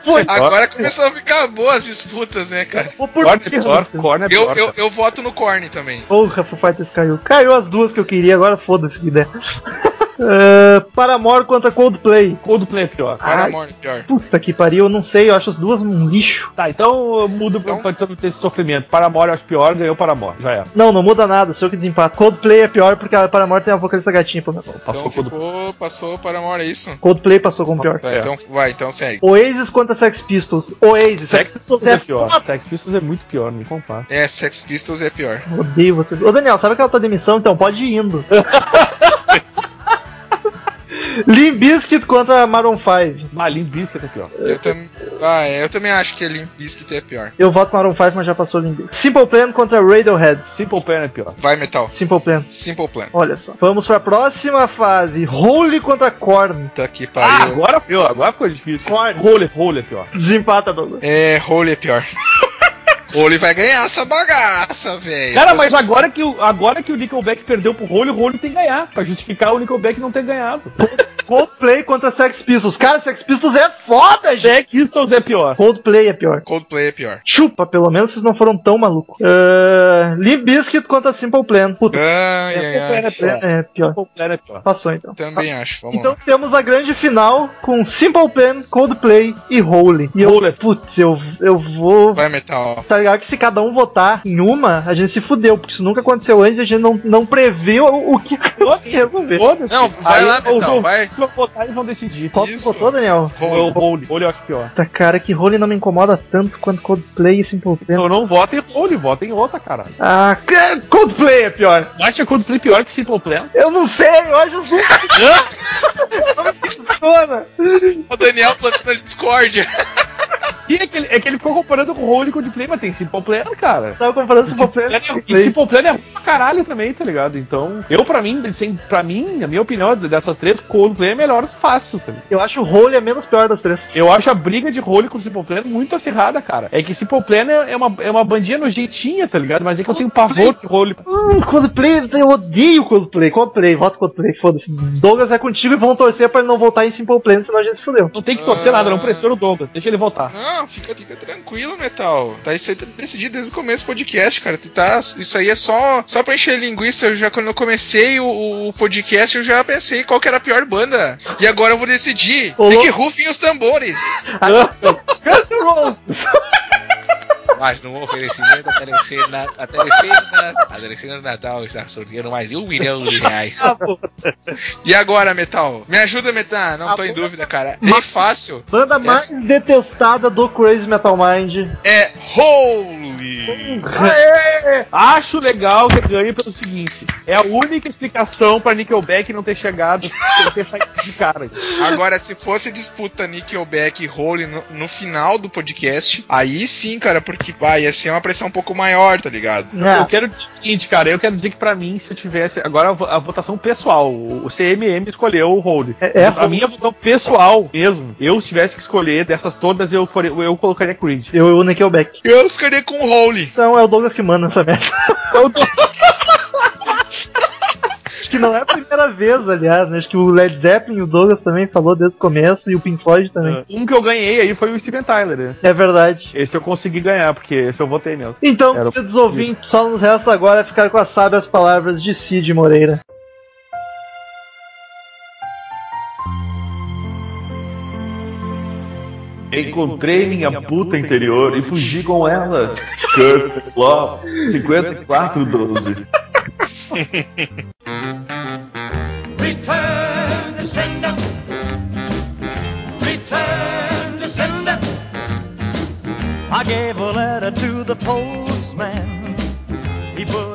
Foi. Agora começou a ficar boas as disputas, né, cara? Vou por Korn é pior, Korn é Eu, eu, cara. eu voto no Korn também. Porra, Foo Fighters caiu. Caiu as duas que eu queria, agora foda-se que der. Uh, Paramore contra Coldplay. Coldplay é pior. Paramore, pior. Puta que pariu, eu não sei, eu acho as duas um lixo. Tá, então eu mudo pra, Então- pra ter esse sofrimento. Paramore eu acho pior, ganhou Paramore. Já era. Não, não muda nada, sou eu que desempata. Coldplay é pior porque a Paramore tem a vocalista gatinha, pô. Passou Então Coldplay. ficou, passou Paramore, é isso? Coldplay passou como pior. Tá, É. então vai, então segue. Oasis contra Sex Pistols. Oasis, Sex Pistols é pior. foda. Sex Pistols é muito pior, me compara. É, Sex Pistols é pior. Odeio vocês. Ô Daniel, sabe aquela tua demissão? Então pode ir indo. <laughs> Limp Bizkit contra Maroon 5. Malim Biscuit é pior. Eu, tam... ah, é, eu também acho que Limp Bizkit é pior. Eu voto Maroon 5, mas já passou Limp Bizkit. Simple Plan contra Radiohead. Simple Plan é pior. Vai, Metal. Simple Plan. Simple Plan. Olha só. Vamos pra próxima fase. Holy contra Korn. Tá aqui, Ah, pariu. agora pior, agora ficou difícil. Corre. Role, role é pior. Desempata, Douglas. É, Holy é pior. <laughs> Holy vai ganhar essa bagaça, velho. Cara, mas agora que, o, agora que o Nickelback perdeu pro Role, o Role tem que ganhar. Pra justificar o Nickelback não ter ganhado. <laughs> Coldplay contra Sex Pistols. Cara, Sex Pistols é foda, gente. Jack Pistols é pior. Coldplay é pior. Coldplay é pior. Chupa, pelo menos vocês não foram tão malucos. Uh, Limp Bizkit contra Simple Plan. Puta, Ai, ai, ai. é pior. é pior. Simple Plan é pior. Passou então. Também acho. Vamos Então lá. temos a grande final com Simple Plan, Coldplay e Holy. E eu, Holy. putz, eu, eu vou. Vai, Metal. Tá ligado que se cada um votar em uma, a gente se fudeu, porque isso nunca aconteceu antes e a gente não, não previu o, o que. <laughs> Foda-se. Não, vai Aí lá, os Metal, ouvintes vai. vão votar e vão decidir. Qual que votou, Daniel? Role, Role eu acho pior. Tá, cara, que Holy não me incomoda tanto quanto Coldplay e Simple Plan. Então não vota em Role, vota em outra, cara. Ah, Coldplay é pior. Acha Coldplay pior que Simple Plan? Eu não sei, eu acho. Como que funciona? O Daniel plantando discórdia. Sim, é que, ele, é que ele ficou comparando com o Role e Coldplay, mas tem Simple Plan, cara. Tava comparando Simple Plan e é- e. Simple Plan é ruim pra caralho também, tá ligado? Então, eu pra mim, sem, pra mim, a minha opinião dessas três, Coldplay é melhor fácil, tá ligado? Eu acho o Holy a menos pior das três. Eu acho a briga de Role com o Simple Plan muito acirrada, cara. É que Simple Plan é, é uma, é uma bandinha nojentinha, tá ligado? Mas é que eu tenho pavor de Role. Hum, Coldplay, eu odeio Coldplay. Coldplay, voto Coldplay, foda-se. Douglas é contigo e vão torcer pra ele não voltar em Simple Plan, senão a gente se fudeu. Não tem que torcer nada, não pressiona o Douglas, deixa ele votar. Não, fica, fica tranquilo, Metal. Tá isso aí tá decidido desde o começo do podcast, cara. Tu tá, isso aí é só, só pra encher linguiça. Eu já, quando eu comecei o, o podcast, eu já pensei qual que era a pior banda. E agora eu vou decidir. Louco. que rufem os tambores. Guns N' Roses! Mas no oferecimento, a telecena, a telecena, a telecena do Natal está sorteando mais de um milhão de reais. Pô. E agora, Metal? Me ajuda, Metal. Não A tô em dúvida, cara. Bem fácil. Banda mais detestada do Crazy Metal Mind. É Holy. Aê! Acho legal que ganhe pelo seguinte: é a única explicação pra Nickelback não ter chegado, ter saído de cara. Agora, se fosse disputa Nickelback e Holy no, no final do podcast, aí sim, cara, porque que vai, ia ser uma pressão um pouco maior, tá ligado? Ah, Eu quero dizer o seguinte, cara, eu quero dizer que pra mim, se eu tivesse. Agora a vo- a votação pessoal, o CMM escolheu o Hold. É, é, a minha votação pessoal mesmo, eu se tivesse que escolher dessas todas, eu, eu colocaria Creed. eu e o Nickelback. Eu ficaria com o Holy. Então é o Douglas que manda essa merda. Acho <laughs> que não é a primeira vez, aliás, né? Acho que o Led Zeppelin e o Douglas também falou desde o começo e o Pink Floyd também. Um que eu ganhei aí foi o Steven Tyler. né? É verdade. Esse eu consegui ganhar, porque esse eu votei mesmo. Então, Era queridos ouvintes, só nos resta agora ficar com as sábias palavras de Cid Moreira. Encontrei minha puta interior e fugi com ela. Kurt Love 5412. <laughs> I gave a letter to the postman. He put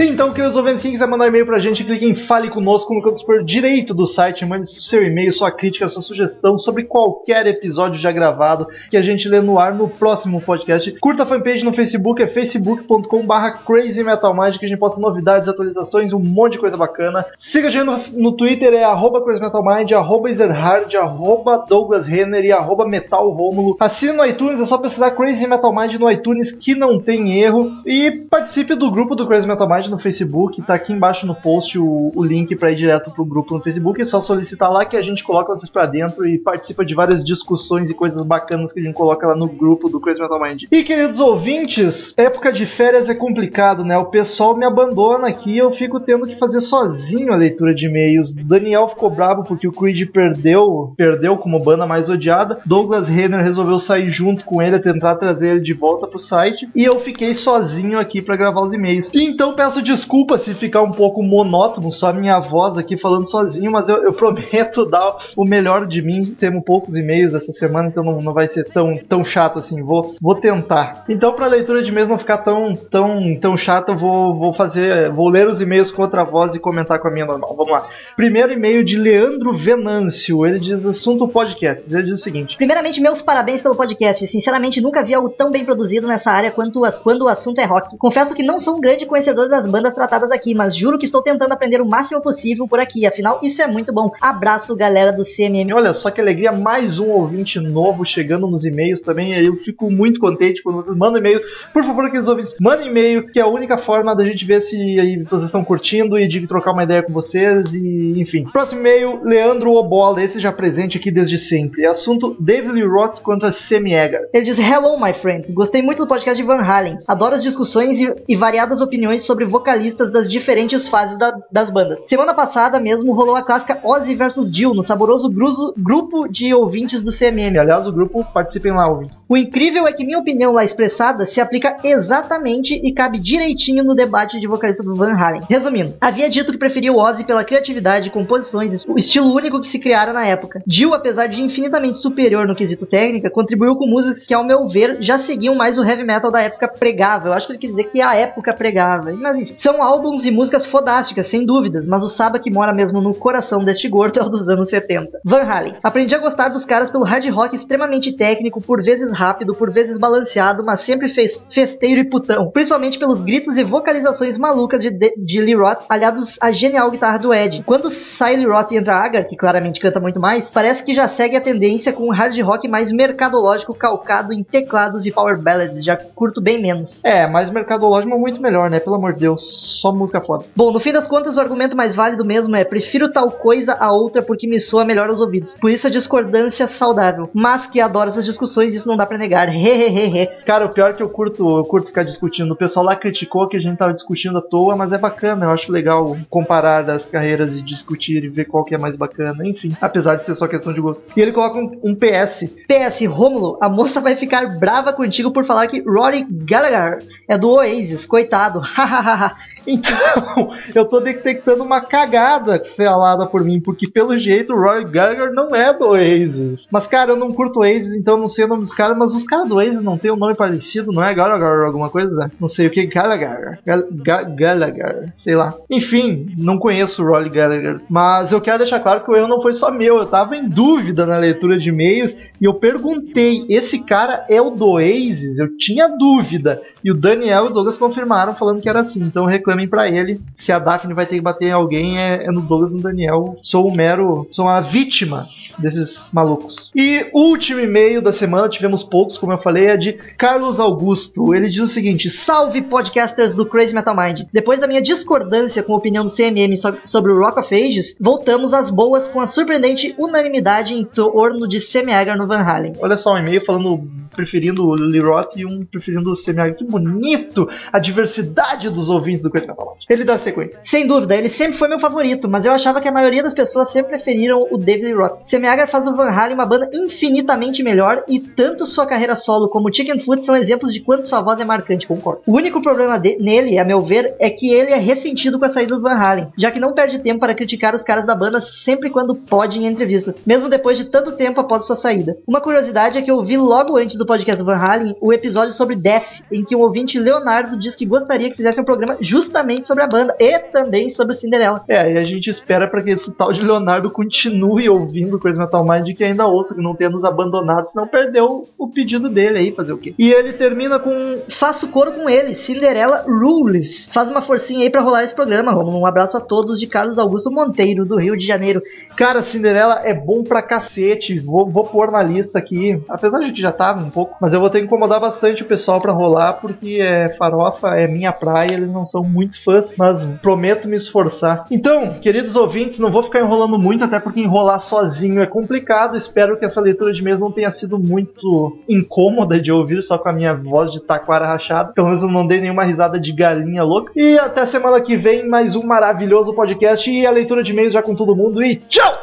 Então, queridos ouvintes, quem quiser mandar e-mail pra gente, clique em Fale Conosco no canto superior direito do site, mande seu e-mail, sua crítica, sua sugestão sobre qualquer episódio já gravado que a gente lê no ar no próximo podcast. Curta a fanpage no Facebook, é facebook.com.br Crazy Metal Mind, que a gente posta novidades, atualizações, um monte de coisa bacana. Siga a gente no, no Twitter, é arroba Crazy Metal Mind, arroba Ezerhard, arroba Douglas Renner e arroba Metal Rômulo. Assine no iTunes, é só pesquisar Crazy Metal Mind no iTunes que não tem erro. E participe do grupo do Crazy Metal Mind no Facebook, tá aqui embaixo no post o, o link para ir direto pro grupo no Facebook. É só solicitar lá que a gente coloca vocês pra dentro e participa de várias discussões e coisas bacanas que a gente coloca lá no grupo do Crazy Metal Mind. E queridos ouvintes, época de férias é complicado, né? O pessoal me abandona aqui e eu fico tendo que fazer sozinho a leitura de e-mails. Daniel ficou bravo porque o Creed perdeu, perdeu como banda mais odiada. Douglas Renner resolveu sair junto com ele, tentar trazer ele de volta pro site. E eu fiquei sozinho aqui para gravar os e-mails. Então peço desculpa se ficar um pouco monótono, só minha voz aqui falando sozinho, mas eu, eu prometo <laughs> dar o melhor de mim. Temos poucos e-mails essa semana, então não, não vai ser tão, tão chato assim. Vou, vou tentar. Então, para a leitura de e-mails não ficar tão, tão, tão chata, vou, vou fazer. Vou ler os e-mails com outra voz e comentar com a minha normal. Vamos lá. Primeiro e-mail de Leandro Venâncio. Ele diz assunto podcast. Ele diz o seguinte. Primeiramente, meus parabéns pelo podcast. Sinceramente, nunca vi algo tão bem produzido nessa área quanto as- quando o assunto é rock. Confesso que não sou um grande conhecedor das bandas tratadas aqui, mas juro que estou tentando aprender o máximo possível por aqui. Afinal, isso é muito bom. Abraço, galera do CMM. Olha só que alegria, mais um ouvinte novo chegando nos e-mails também. Eu fico muito contente quando vocês mandam e-mail. Por favor, aqueles ouvintes, mandem e-mail, que é a única forma da gente ver se aí vocês estão curtindo e de trocar uma ideia com vocês. E enfim. Próximo e-mail, Leandro Obola, esse já presente aqui desde sempre. Assunto David Lee Roth contra Sammy Hagar. Ele diz: Hello, my friends. Gostei muito do podcast de Van Halen. Adoro as discussões e, e variadas opiniões sobre vocalistas das diferentes fases da- das bandas. Semana passada mesmo rolou a clássica Ozzy vs Jill no saboroso gruzo- grupo de ouvintes do CMM. Aliás, o grupo participem lá, ouvintes. O incrível é que minha opinião lá expressada se aplica exatamente e cabe direitinho no debate de vocalista do Van Halen. Resumindo, havia dito que preferia o Ozzy pela criatividade, composições, o estilo único que se criara na época. Jill, apesar de infinitamente superior no quesito técnica, contribuiu com músicas que, ao meu ver, já seguiam mais o heavy metal da época pregava. Eu acho que ele quer dizer que é a época pregava. Mas enfim, são álbuns e músicas fodásticas, sem dúvidas, mas o Saba que mora mesmo no coração deste gordo é o dos anos 70. Van Halen. Aprendi a gostar dos caras pelo hard rock extremamente técnico, por vezes rápido, por vezes balanceado, mas sempre fes- festeiro e putão. Principalmente pelos gritos e vocalizações malucas de, de, de Lee Roth, aliados à genial guitarra do Ed. Quando sai Lee Roth e entra Agar, que claramente canta muito mais, parece que já segue a tendência com um hard rock mais mercadológico calcado em teclados e power ballads, já curto bem menos. É, mas mercadológico é muito melhor, né? Pelo amor de Deus, só música foda. Bom, no fim das contas, o argumento mais válido mesmo é prefiro tal coisa a outra porque me soa melhor aos ouvidos. Por isso a discordância saudável. Mas que adoro essas discussões, isso não dá pra negar. Hehehehe. Cara, o pior é que eu curto, eu curto ficar discutindo. O pessoal lá criticou que a gente tava discutindo à toa, mas é bacana. Eu acho legal comparar as carreiras e discutir e ver qual que é mais bacana. Enfim, apesar de ser só questão de gosto. E ele coloca um, um PS. PS, Rômulo, a moça vai ficar brava contigo por falar que Rory Gallagher é do Oasis, coitado. <laughs> Hahaha. <laughs> então, eu tô detectando uma cagada falada por mim, porque pelo jeito o Roy Gallagher não é do Oasis. Mas, cara, eu não curto Oasis, então não sei o nome dos caras, mas os caras do Oasis não tem um nome parecido, não é Gallagher alguma coisa? Não sei o que, Gallagher. Gal Ga Gallagher, sei lá. Enfim, não conheço o Roy Gallagher, mas eu quero deixar claro que o erro não foi só meu, eu tava em dúvida na leitura de e-mails e eu perguntei, esse cara é o do Oasis? Eu tinha dúvida. E o Daniel e o Douglas confirmaram falando que era assim. Então reclamem pra ele. Se a Daphne vai ter que bater em alguém, é, é no Douglas e no Daniel. Sou o mero. Sou uma vítima desses malucos. E último e-mail da semana, tivemos poucos, como eu falei, é de Carlos Augusto. Ele diz o seguinte: Salve podcasters do Crazy Metal Mind. Depois da minha discordância com a opinião do CMM so- sobre o Rock of Ages, voltamos às boas com a surpreendente unanimidade em torno de Semi-Hagar no Van Halen. Olha só, um e-mail falando preferindo o Lily Roth e um preferindo o Semi Que bonito! A diversidade dos do Crazy Metal Mind. Ele dá sequência. Sem dúvida, ele sempre foi meu favorito, mas eu achava que a maioria das pessoas sempre preferiram o David Roth. Semi-Hagar faz o Van Halen uma banda infinitamente melhor e tanto sua carreira solo como o Chicken Foot são exemplos de quanto sua voz é marcante, concordo. O único problema de- nele, a meu ver, é que ele é ressentido com a saída do Van Halen, já que não perde tempo para criticar os caras da banda sempre quando pode em entrevistas, mesmo depois de tanto tempo após sua saída. Uma curiosidade é que eu vi logo antes do podcast do Van Halen o episódio sobre Death, em que o ouvinte Leonardo diz que gostaria que fizesse um programa justamente sobre a banda e também sobre o Cinderela. É, e a gente espera para que esse tal de Leonardo continue ouvindo Crazy Metal Mind e que ainda ouça, que não tenha nos abandonado, senão perdeu o pedido dele aí, fazer o quê? E ele termina com Faço coro com ele, Cinderela Rules. Faz uma forcinha aí pra rolar esse programa, Romulo. Um abraço a todos de Carlos Augusto Monteiro, do Rio de Janeiro. Cara, Cinderela é bom pra cacete. Vou, vou pôr na lista aqui. Apesar de que já tava um pouco. Mas eu vou ter que incomodar bastante o pessoal pra rolar. Porque é farofa, é minha praia. Eles não são muito fãs. Mas prometo me esforçar. Então, queridos ouvintes, não vou ficar enrolando muito. Até porque enrolar sozinho é complicado. Espero que essa leitura de mês não tenha sido muito incômoda de ouvir. Só com a minha voz de taquara rachada. Pelo menos eu não dei nenhuma risada de galinha louca. E até semana que vem, mais um maravilhoso podcast. E a leitura de e-mails já com todo mundo. E tchau!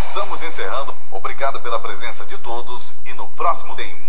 Estamos encerrando. Obrigado pela presença de todos e no próximo tem.